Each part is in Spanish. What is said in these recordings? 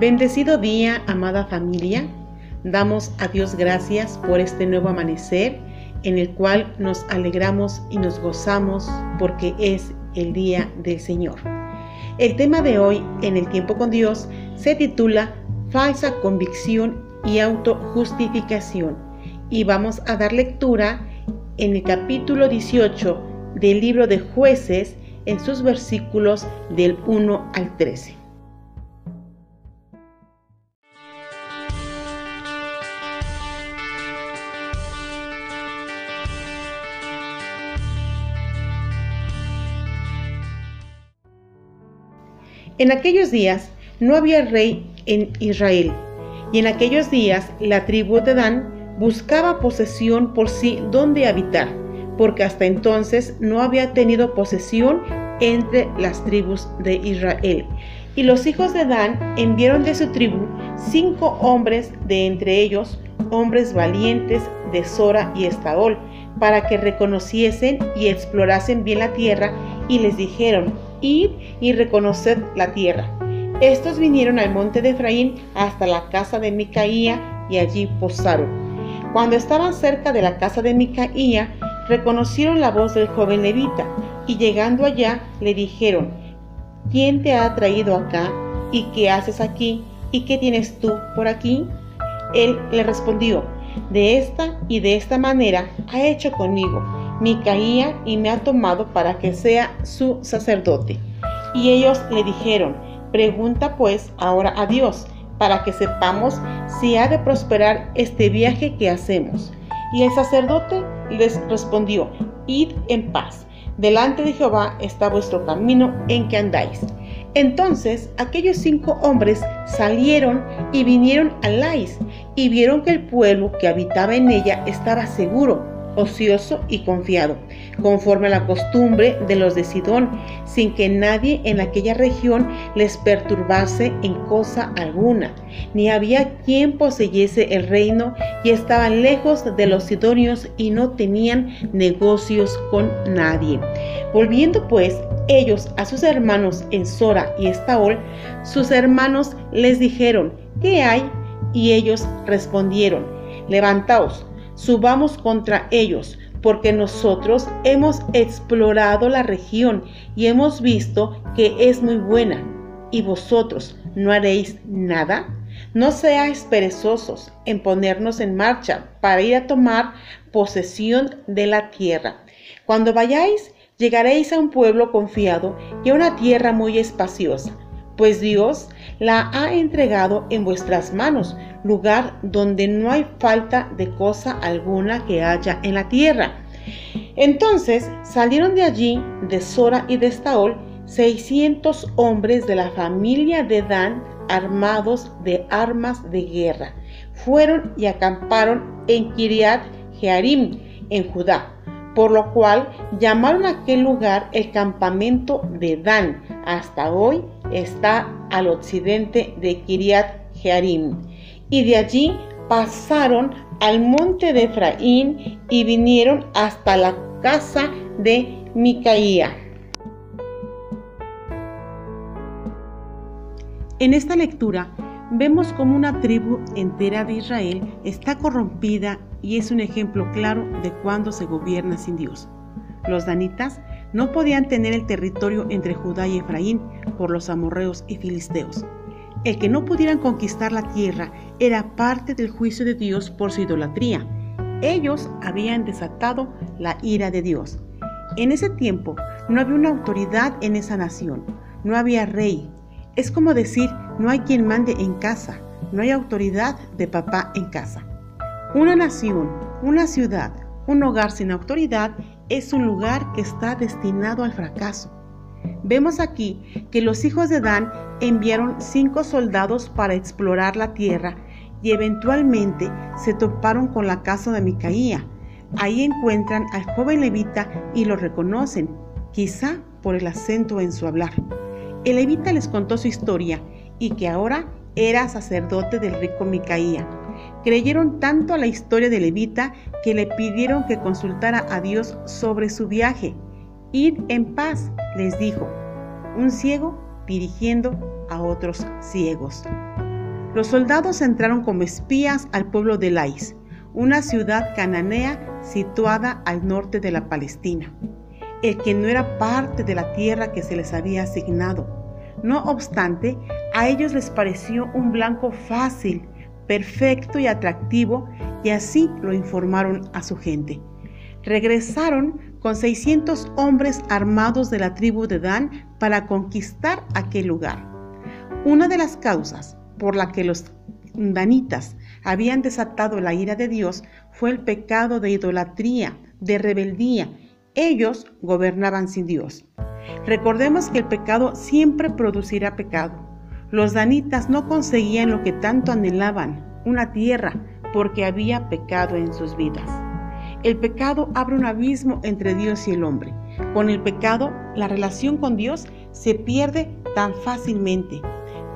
Bendecido día, amada familia. Damos a Dios gracias por este nuevo amanecer en el cual nos alegramos y nos gozamos porque es el día del Señor. El tema de hoy en el tiempo con Dios se titula Falsa convicción y autojustificación y vamos a dar lectura en el capítulo 18 del libro de jueces en sus versículos del 1 al 13. En aquellos días no había rey en Israel, y en aquellos días la tribu de Dan buscaba posesión por sí donde habitar, porque hasta entonces no había tenido posesión entre las tribus de Israel. Y los hijos de Dan enviaron de su tribu cinco hombres de entre ellos, hombres valientes de Sora y Estaol, para que reconociesen y explorasen bien la tierra, y les dijeron, y reconoced la tierra. Estos vinieron al monte de Efraín hasta la casa de Micaía y allí posaron. Cuando estaban cerca de la casa de Micaía, reconocieron la voz del joven levita y llegando allá le dijeron, ¿quién te ha traído acá y qué haces aquí y qué tienes tú por aquí? Él le respondió, de esta y de esta manera ha hecho conmigo Micaía y me ha tomado para que sea su sacerdote. Y ellos le dijeron, pregunta pues ahora a Dios, para que sepamos si ha de prosperar este viaje que hacemos. Y el sacerdote les respondió, id en paz, delante de Jehová está vuestro camino en que andáis. Entonces aquellos cinco hombres salieron y vinieron a Lais y vieron que el pueblo que habitaba en ella estaba seguro ocioso y confiado, conforme a la costumbre de los de Sidón, sin que nadie en aquella región les perturbase en cosa alguna, ni había quien poseyese el reino y estaban lejos de los sidonios y no tenían negocios con nadie. Volviendo pues ellos a sus hermanos en Sora y Estaol, sus hermanos les dijeron, ¿qué hay? Y ellos respondieron, levantaos, subamos contra ellos, porque nosotros hemos explorado la región y hemos visto que es muy buena. ¿Y vosotros no haréis nada? No seáis perezosos en ponernos en marcha para ir a tomar posesión de la tierra. Cuando vayáis, llegaréis a un pueblo confiado y a una tierra muy espaciosa pues Dios la ha entregado en vuestras manos, lugar donde no hay falta de cosa alguna que haya en la tierra. Entonces salieron de allí, de Sora y de Estaol, seiscientos hombres de la familia de Dan, armados de armas de guerra. Fueron y acamparon en Kiriat Jearim, en Judá, por lo cual llamaron aquel lugar el campamento de Dan. Hasta hoy está al occidente de Kiriat Jearim. Y de allí pasaron al monte de Efraín y vinieron hasta la casa de Micaía. En esta lectura vemos como una tribu entera de Israel está corrompida y es un ejemplo claro de cuando se gobierna sin Dios. Los danitas no podían tener el territorio entre Judá y Efraín por los amorreos y filisteos. El que no pudieran conquistar la tierra era parte del juicio de Dios por su idolatría. Ellos habían desatado la ira de Dios. En ese tiempo no había una autoridad en esa nación, no había rey. Es como decir, no hay quien mande en casa, no hay autoridad de papá en casa. Una nación, una ciudad, un hogar sin autoridad es un lugar que está destinado al fracaso. Vemos aquí que los hijos de Dan enviaron cinco soldados para explorar la tierra y eventualmente se toparon con la casa de Micaía. Ahí encuentran al joven levita y lo reconocen, quizá por el acento en su hablar. El levita les contó su historia y que ahora era sacerdote del rico Micaía. Creyeron tanto a la historia de Levita que le pidieron que consultara a Dios sobre su viaje. Id en paz, les dijo, un ciego dirigiendo a otros ciegos. Los soldados entraron como espías al pueblo de Lais, una ciudad cananea situada al norte de la Palestina, el que no era parte de la tierra que se les había asignado. No obstante, a ellos les pareció un blanco fácil, perfecto y atractivo, y así lo informaron a su gente. Regresaron con 600 hombres armados de la tribu de Dan para conquistar aquel lugar. Una de las causas por la que los danitas habían desatado la ira de Dios fue el pecado de idolatría, de rebeldía. Ellos gobernaban sin Dios. Recordemos que el pecado siempre producirá pecado. Los danitas no conseguían lo que tanto anhelaban, una tierra, porque había pecado en sus vidas. El pecado abre un abismo entre Dios y el hombre. Con el pecado, la relación con Dios se pierde tan fácilmente.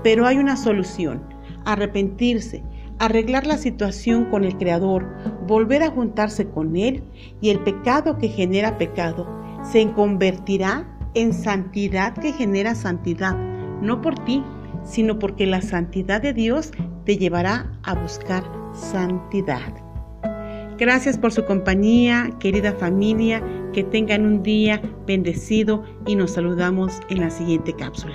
Pero hay una solución, arrepentirse, arreglar la situación con el Creador, volver a juntarse con Él y el pecado que genera pecado se convertirá en santidad que genera santidad, no por ti, sino porque la santidad de Dios te llevará a buscar santidad. Gracias por su compañía, querida familia, que tengan un día bendecido y nos saludamos en la siguiente cápsula.